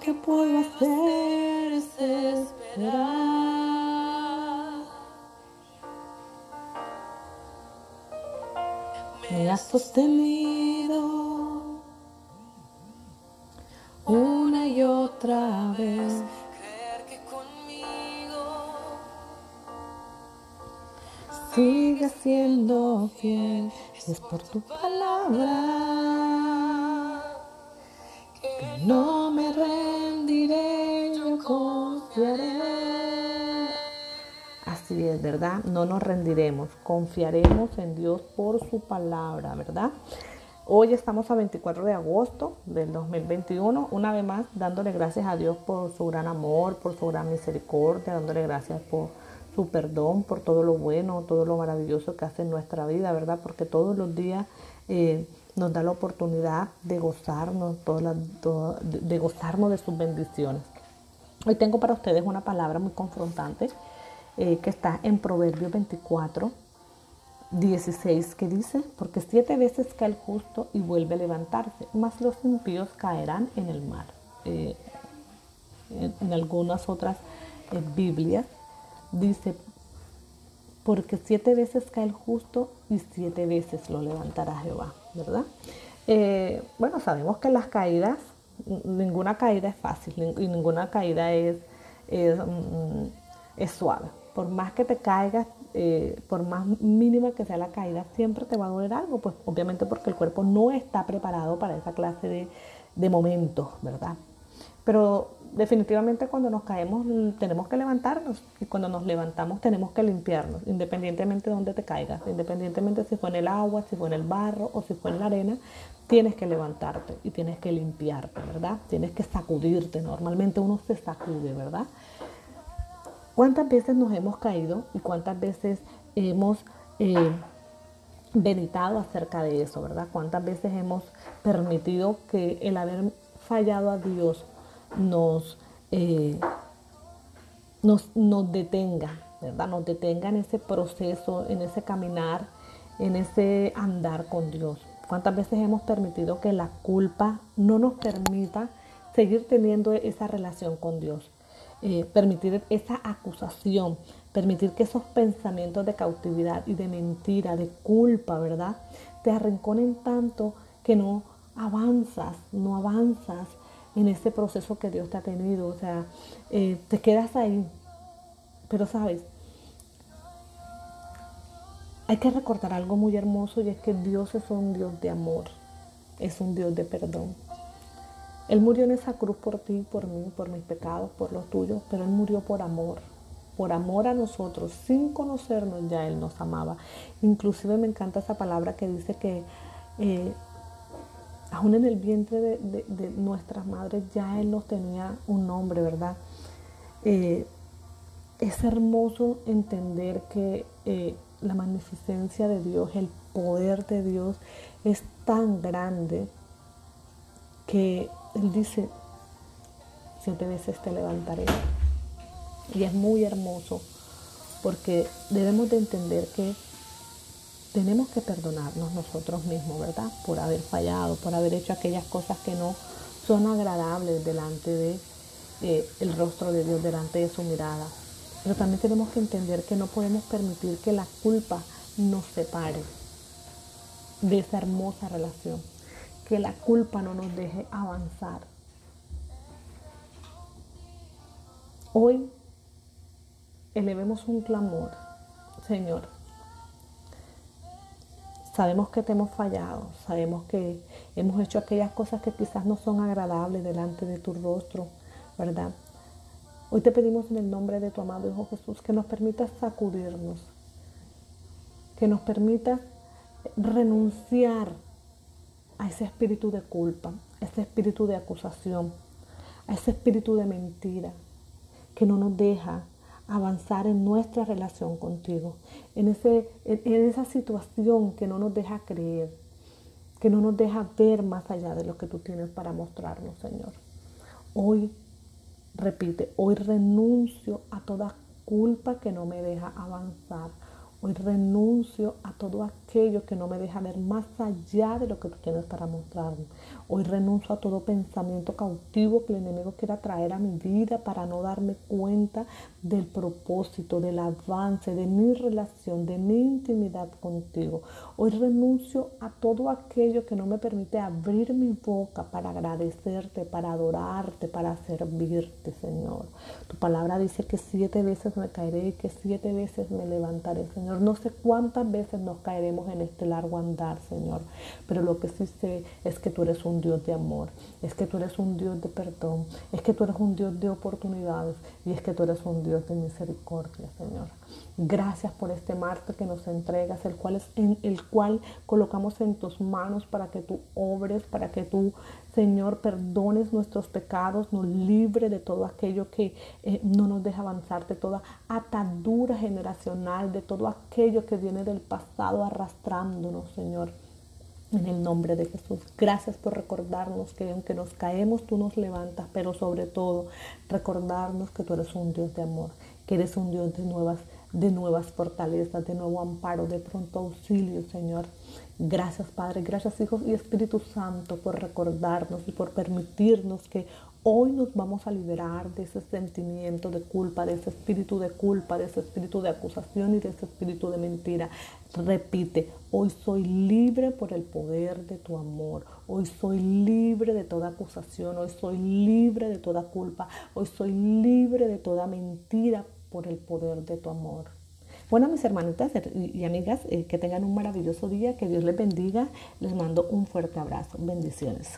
Que puedo hacer es esperar. Me has sostenido una y otra vez. Creer que conmigo Sigue siendo fiel, es por tu palabra. Que no me confiaré. Así es, ¿verdad? No nos rendiremos, confiaremos en Dios por su palabra, ¿verdad? Hoy estamos a 24 de agosto del 2021, una vez más dándole gracias a Dios por su gran amor, por su gran misericordia, dándole gracias por su perdón, por todo lo bueno, todo lo maravilloso que hace en nuestra vida, ¿verdad? Porque todos los días eh, nos da la oportunidad de gozarnos, de gozarnos de sus bendiciones. Hoy tengo para ustedes una palabra muy confrontante eh, que está en Proverbios 24, 16, que dice, porque siete veces cae el justo y vuelve a levantarse, mas los impíos caerán en el mar. Eh, en, algunas otras eh, Biblias dice, porque siete veces cae el justo y siete veces lo levantará Jehová, ¿verdad? Bueno, sabemos que las caídas, ninguna caída es fácil y ninguna caída es, es, mm, es suave. Por más que te caigas, eh, por más mínima que sea la caída, siempre te va a doler algo, pues obviamente porque el cuerpo no está preparado para esa clase de, de momentos, ¿verdad? Pero definitivamente cuando nos caemos tenemos que levantarnos y cuando nos levantamos tenemos que limpiarnos, independientemente de dónde te caigas, independientemente si fue en el agua, si fue en el barro o si fue en la arena, tienes que levantarte y tienes que limpiarte, ¿verdad? Tienes que sacudirte, normalmente uno se sacude, ¿verdad? ¿Cuántas veces nos hemos caído y cuántas veces hemos eh, meditado acerca de eso, verdad? ¿Cuántas veces hemos permitido que el haber fallado a Dios nos, eh, nos, nos detenga, ¿verdad? Nos detenga en ese proceso, en ese caminar, en ese andar con Dios. ¿Cuántas veces hemos permitido que la culpa no nos permita seguir teniendo esa relación con Dios? Eh, permitir esa acusación, permitir que esos pensamientos de cautividad y de mentira, de culpa, ¿verdad? Te arrinconen tanto que no avanzas, no avanzas en ese proceso que Dios te ha tenido. O sea, eh, te quedas ahí. Pero sabes, hay que recordar algo muy hermoso y es que Dios es un Dios de amor, es un Dios de perdón. Él murió en esa cruz por ti, por mí, por mis pecados, por los tuyos, pero Él murió por amor, por amor a nosotros, sin conocernos ya Él nos amaba. Inclusive me encanta esa palabra que dice que eh, aún en el vientre de, nuestras madres ya Él nos tenía un nombre, ¿verdad? Eh, es hermoso entender que eh, la magnificencia de Dios, el poder de Dios es tan grande que Él dice, siete veces te levantaré. Y es muy hermoso porque debemos de entender que tenemos que perdonarnos nosotros mismos, ¿verdad? Por haber fallado, por haber hecho aquellas cosas que no son agradables delante de eh, el rostro de Dios, delante de su mirada. Pero también tenemos que entender que no podemos permitir que la culpa nos separe de esa hermosa relación, que la culpa no nos deje avanzar. Hoy elevemos un clamor, Señor. Sabemos que te hemos fallado, sabemos que hemos hecho aquellas cosas que quizás no son agradables delante de tu rostro, ¿verdad? Hoy te pedimos en el nombre de tu amado Hijo Jesús que nos permitas sacudirnos, que nos permitas renunciar a ese espíritu de culpa, a ese espíritu de acusación, a ese espíritu de mentira que no nos deja avanzar en nuestra relación contigo, en, ese, en, en esa situación que no nos deja creer, que no nos deja ver más allá de lo que tú tienes para mostrarnos, Señor. Hoy, repite, hoy renuncio a toda culpa que no me deja avanzar. Hoy renuncio a todo aquello que no me deja ver más allá de lo que tú tienes para mostrarme. Hoy renuncio a todo pensamiento cautivo que el enemigo quiera traer a mi vida para no darme cuenta del propósito, del avance, de mi relación, de mi intimidad contigo. Hoy renuncio a todo aquello que no me permite abrir mi boca para agradecerte, para adorarte, para servirte, Señor. Tu palabra dice que siete veces me caeré y que siete veces me levantaré, Señor. No sé cuántas veces nos caeremos en este largo andar, Señor, pero lo que sí sé es que tú eres un Dios de amor, es que tú eres un Dios de perdón, es que tú eres un Dios de oportunidades y es que tú eres un Dios de misericordia, Señor. Gracias por este martes que nos entregas, el cual es en el cual colocamos en tus manos para que tú obres, para que tú, Señor, perdones nuestros pecados, nos libre de todo aquello que eh, no nos deja avanzar, de toda atadura generacional, de todo aquello que viene del pasado arrastrándonos, Señor. En el nombre de Jesús, gracias por recordarnos que aunque nos caemos, tú nos levantas, pero sobre todo recordarnos que tú eres un Dios de amor, que eres un Dios de nuevas, de nuevas fortalezas, de nuevo amparo, de pronto auxilio, Señor. Gracias, Padre, gracias, Hijo y Espíritu Santo, por recordarnos y por permitirnos que Hoy nos vamos a liberar de ese sentimiento de culpa, de ese espíritu de culpa, de ese espíritu de acusación y de ese espíritu de mentira. Repite, hoy soy libre por el poder de tu amor. Hoy soy libre de toda acusación. Hoy soy libre de toda culpa. Hoy soy libre de toda mentira por el poder de tu amor. Bueno, mis hermanitas y amigas, eh, que tengan un maravilloso día, que Dios les bendiga. Les mando un fuerte abrazo. Bendiciones.